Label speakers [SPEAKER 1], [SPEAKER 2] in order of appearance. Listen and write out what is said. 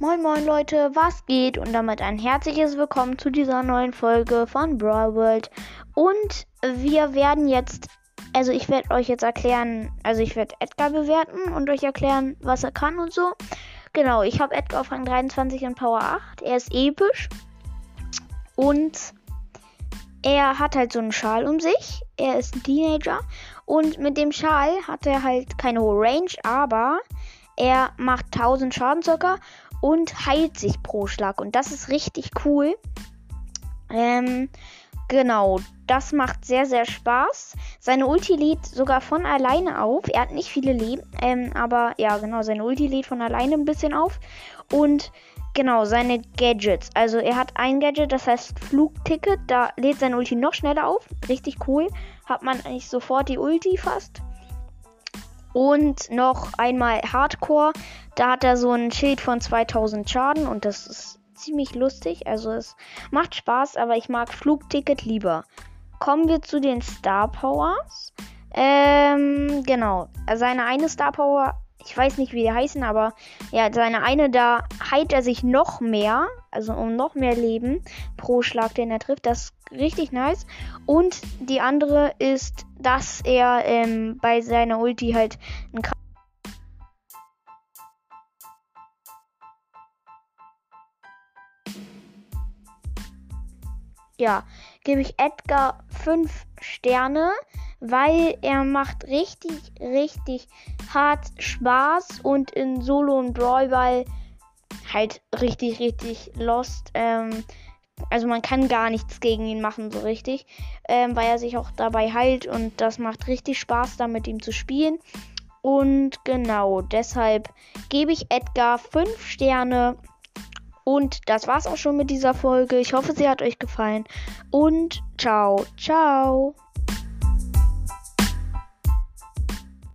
[SPEAKER 1] Moin moin Leute, was geht? Und damit ein herzliches Willkommen zu dieser neuen Folge von Brawl World. Und wir werden jetzt, also ich werde euch jetzt erklären, also ich werde Edgar bewerten und euch erklären, was er kann und so. Genau, ich habe Edgar auf Rang 23 und Power 8. Er ist episch. Und er hat halt so einen Schal um sich. Er ist ein Teenager. Und mit dem Schal hat er halt keine hohe Range, aber er macht 1000 Schaden circa und heilt sich pro Schlag. Und das ist richtig cool. Ähm, genau, das macht sehr, sehr Spaß. Seine Ulti lädt sogar von alleine auf. Er hat nicht viele Leben, ähm, aber ja, genau, seine Ulti lädt von alleine ein bisschen auf. Und genau, seine Gadgets. Also er hat ein Gadget, das heißt Flugticket. Da lädt sein Ulti noch schneller auf. Richtig cool. Hat man eigentlich sofort die Ulti fast. Und noch einmal Hardcore. Da hat er so ein Schild von 2000 Schaden und das ist ziemlich lustig. Also es macht Spaß, aber ich mag Flugticket lieber. Kommen wir zu den Star Powers. Ähm, genau. Seine eine Star Power, ich weiß nicht, wie die heißen, aber ja, seine eine, da heilt er sich noch mehr. Also um noch mehr Leben pro Schlag, den er trifft. Das ist richtig nice. Und die andere ist, dass er ähm, bei seiner Ulti halt ein ja, gebe ich Edgar 5 Sterne, weil er macht richtig, richtig hart Spaß und in Solo und Brawlball halt richtig, richtig lost. Ähm, also man kann gar nichts gegen ihn machen so richtig, ähm, weil er sich auch dabei heilt und das macht richtig Spaß, da mit ihm zu spielen. Und genau, deshalb gebe ich Edgar 5 Sterne. Und das war's auch schon mit dieser Folge. Ich hoffe, sie hat euch gefallen. Und ciao, ciao.